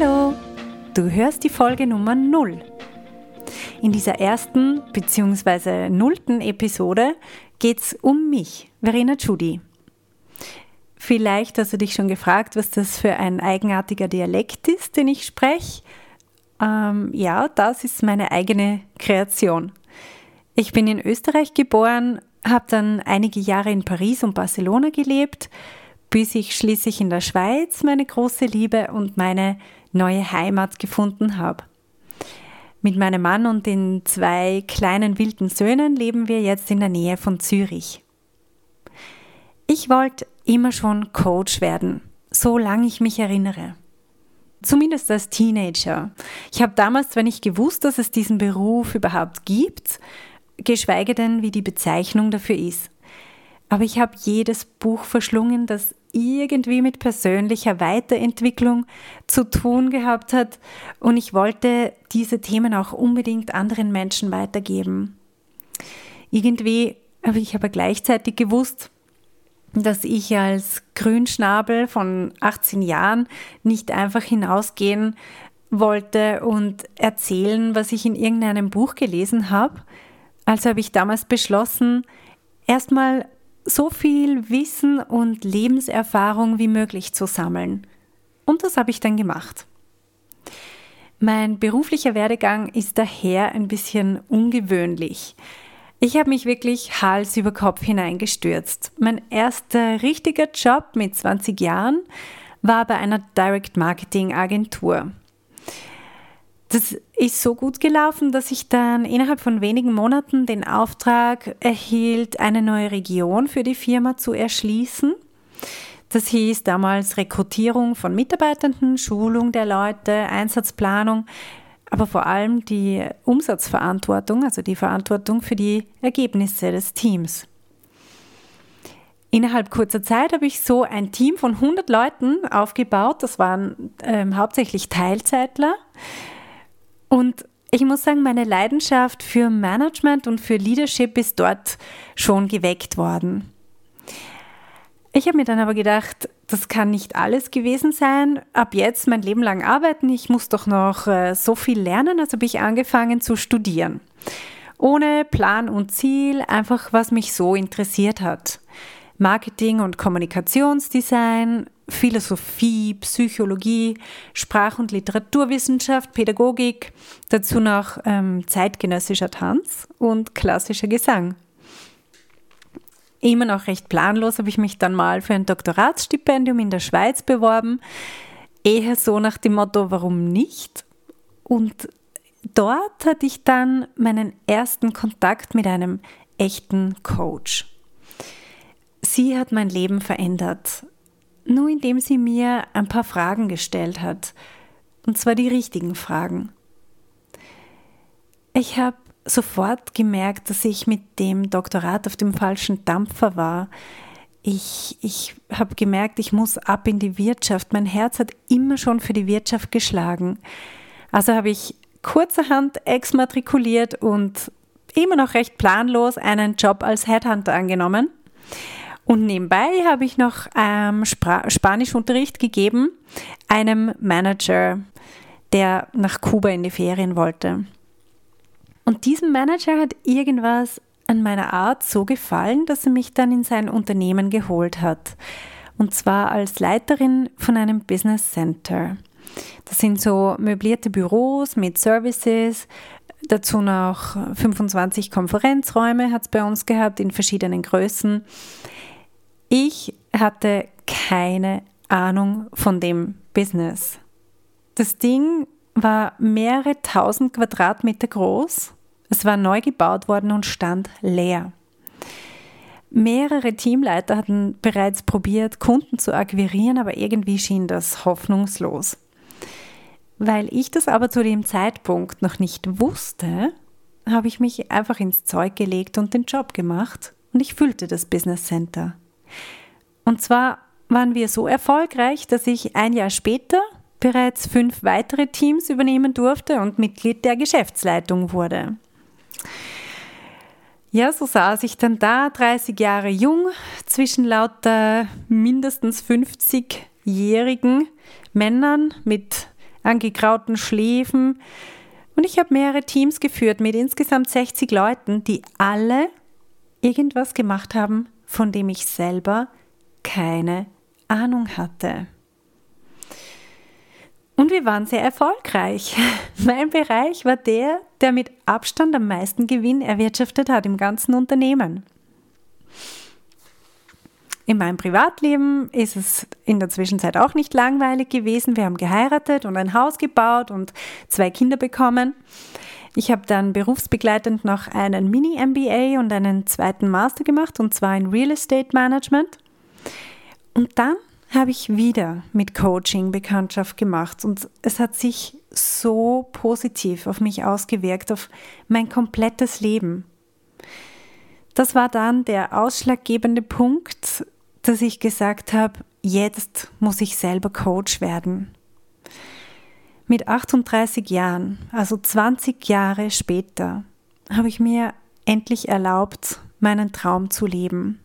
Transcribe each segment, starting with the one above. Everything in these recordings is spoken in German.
Hallo, du hörst die Folge Nummer 0. In dieser ersten bzw. nullten Episode geht es um mich, Verena Judy. Vielleicht hast du dich schon gefragt, was das für ein eigenartiger Dialekt ist, den ich spreche. Ähm, ja, das ist meine eigene Kreation. Ich bin in Österreich geboren, habe dann einige Jahre in Paris und Barcelona gelebt, bis ich schließlich in der Schweiz meine große Liebe und meine neue Heimat gefunden habe. Mit meinem Mann und den zwei kleinen wilden Söhnen leben wir jetzt in der Nähe von Zürich. Ich wollte immer schon Coach werden, solange ich mich erinnere. Zumindest als Teenager. Ich habe damals zwar nicht gewusst, dass es diesen Beruf überhaupt gibt, geschweige denn, wie die Bezeichnung dafür ist. Aber ich habe jedes Buch verschlungen, das irgendwie mit persönlicher Weiterentwicklung zu tun gehabt hat und ich wollte diese Themen auch unbedingt anderen Menschen weitergeben. Irgendwie habe ich aber gleichzeitig gewusst, dass ich als Grünschnabel von 18 Jahren nicht einfach hinausgehen wollte und erzählen, was ich in irgendeinem Buch gelesen habe. Also habe ich damals beschlossen, erstmal so viel Wissen und Lebenserfahrung wie möglich zu sammeln. Und das habe ich dann gemacht. Mein beruflicher Werdegang ist daher ein bisschen ungewöhnlich. Ich habe mich wirklich Hals über Kopf hineingestürzt. Mein erster richtiger Job mit 20 Jahren war bei einer Direct Marketing Agentur. Das ist so gut gelaufen, dass ich dann innerhalb von wenigen Monaten den Auftrag erhielt, eine neue Region für die Firma zu erschließen. Das hieß damals Rekrutierung von Mitarbeitenden, Schulung der Leute, Einsatzplanung, aber vor allem die Umsatzverantwortung, also die Verantwortung für die Ergebnisse des Teams. Innerhalb kurzer Zeit habe ich so ein Team von 100 Leuten aufgebaut. Das waren ähm, hauptsächlich Teilzeitler. Und ich muss sagen, meine Leidenschaft für Management und für Leadership ist dort schon geweckt worden. Ich habe mir dann aber gedacht, das kann nicht alles gewesen sein. Ab jetzt mein Leben lang arbeiten, ich muss doch noch äh, so viel lernen, also habe ich angefangen zu studieren. Ohne Plan und Ziel, einfach was mich so interessiert hat. Marketing und Kommunikationsdesign, Philosophie, Psychologie, Sprach- und Literaturwissenschaft, Pädagogik, dazu noch ähm, zeitgenössischer Tanz und klassischer Gesang. Immer noch recht planlos habe ich mich dann mal für ein Doktoratsstipendium in der Schweiz beworben. Eher so nach dem Motto, warum nicht? Und dort hatte ich dann meinen ersten Kontakt mit einem echten Coach. Sie hat mein Leben verändert nur indem sie mir ein paar Fragen gestellt hat. Und zwar die richtigen Fragen. Ich habe sofort gemerkt, dass ich mit dem Doktorat auf dem falschen Dampfer war. Ich, ich habe gemerkt, ich muss ab in die Wirtschaft. Mein Herz hat immer schon für die Wirtschaft geschlagen. Also habe ich kurzerhand exmatrikuliert und immer noch recht planlos einen Job als Headhunter angenommen. Und nebenbei habe ich noch ähm, Spanischunterricht gegeben einem Manager, der nach Kuba in die Ferien wollte. Und diesem Manager hat irgendwas an meiner Art so gefallen, dass er mich dann in sein Unternehmen geholt hat. Und zwar als Leiterin von einem Business Center. Das sind so möblierte Büros mit Services, dazu noch 25 Konferenzräume hat es bei uns gehabt in verschiedenen Größen. Ich hatte keine Ahnung von dem Business. Das Ding war mehrere tausend Quadratmeter groß. Es war neu gebaut worden und stand leer. Mehrere Teamleiter hatten bereits probiert, Kunden zu akquirieren, aber irgendwie schien das hoffnungslos. Weil ich das aber zu dem Zeitpunkt noch nicht wusste, habe ich mich einfach ins Zeug gelegt und den Job gemacht und ich füllte das Business Center. Und zwar waren wir so erfolgreich, dass ich ein Jahr später bereits fünf weitere Teams übernehmen durfte und Mitglied der Geschäftsleitung wurde. Ja, so saß ich dann da, 30 Jahre jung, zwischen lauter mindestens 50-jährigen Männern mit angegrauten Schläfen. Und ich habe mehrere Teams geführt mit insgesamt 60 Leuten, die alle irgendwas gemacht haben, von dem ich selber keine Ahnung hatte. Und wir waren sehr erfolgreich. Mein Bereich war der, der mit Abstand am meisten Gewinn erwirtschaftet hat im ganzen Unternehmen. In meinem Privatleben ist es in der Zwischenzeit auch nicht langweilig gewesen. Wir haben geheiratet und ein Haus gebaut und zwei Kinder bekommen. Ich habe dann berufsbegleitend noch einen Mini-MBA und einen zweiten Master gemacht, und zwar in Real Estate Management. Und dann habe ich wieder mit Coaching Bekanntschaft gemacht und es hat sich so positiv auf mich ausgewirkt, auf mein komplettes Leben. Das war dann der ausschlaggebende Punkt, dass ich gesagt habe, jetzt muss ich selber Coach werden. Mit 38 Jahren, also 20 Jahre später, habe ich mir endlich erlaubt, meinen Traum zu leben.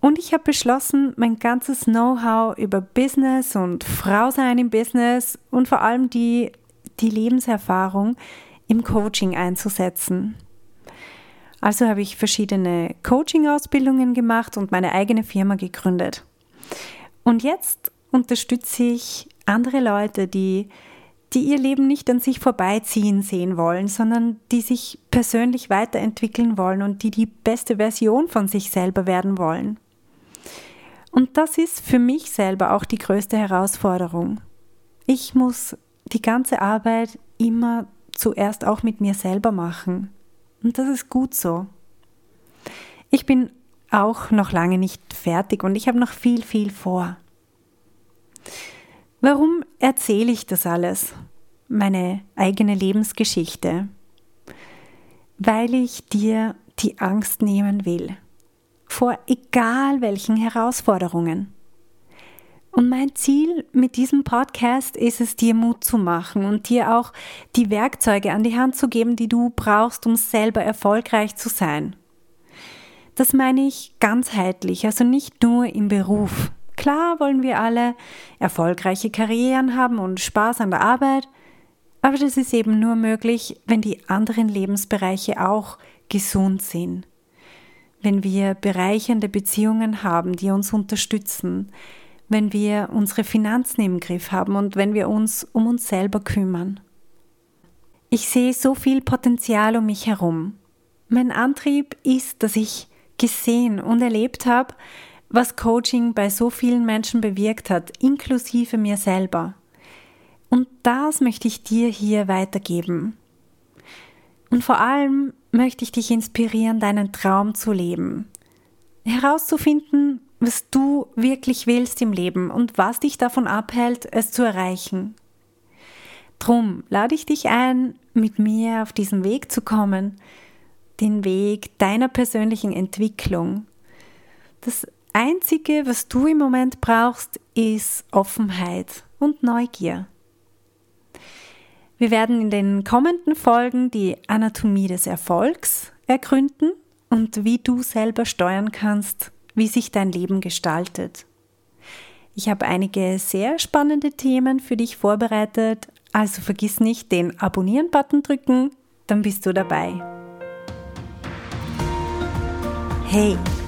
Und ich habe beschlossen, mein ganzes Know-how über Business und Frau sein im Business und vor allem die, die Lebenserfahrung im Coaching einzusetzen. Also habe ich verschiedene Coaching-Ausbildungen gemacht und meine eigene Firma gegründet. Und jetzt unterstütze ich andere Leute, die, die ihr Leben nicht an sich vorbeiziehen sehen wollen, sondern die sich persönlich weiterentwickeln wollen und die die beste Version von sich selber werden wollen. Und das ist für mich selber auch die größte Herausforderung. Ich muss die ganze Arbeit immer zuerst auch mit mir selber machen. Und das ist gut so. Ich bin auch noch lange nicht fertig und ich habe noch viel, viel vor. Warum erzähle ich das alles? Meine eigene Lebensgeschichte. Weil ich dir die Angst nehmen will vor egal welchen Herausforderungen. Und mein Ziel mit diesem Podcast ist es, dir Mut zu machen und dir auch die Werkzeuge an die Hand zu geben, die du brauchst, um selber erfolgreich zu sein. Das meine ich ganzheitlich, also nicht nur im Beruf. Klar wollen wir alle erfolgreiche Karrieren haben und Spaß an der Arbeit, aber das ist eben nur möglich, wenn die anderen Lebensbereiche auch gesund sind wenn wir bereichernde Beziehungen haben, die uns unterstützen, wenn wir unsere Finanzen im Griff haben und wenn wir uns um uns selber kümmern. Ich sehe so viel Potenzial um mich herum. Mein Antrieb ist, dass ich gesehen und erlebt habe, was Coaching bei so vielen Menschen bewirkt hat, inklusive mir selber. Und das möchte ich dir hier weitergeben. Und vor allem möchte ich dich inspirieren, deinen Traum zu leben. Herauszufinden, was du wirklich willst im Leben und was dich davon abhält, es zu erreichen. Drum lade ich dich ein, mit mir auf diesen Weg zu kommen, den Weg deiner persönlichen Entwicklung. Das Einzige, was du im Moment brauchst, ist Offenheit und Neugier. Wir werden in den kommenden Folgen die Anatomie des Erfolgs ergründen und wie du selber steuern kannst, wie sich dein Leben gestaltet. Ich habe einige sehr spannende Themen für dich vorbereitet, also vergiss nicht den Abonnieren-Button drücken, dann bist du dabei. Hey,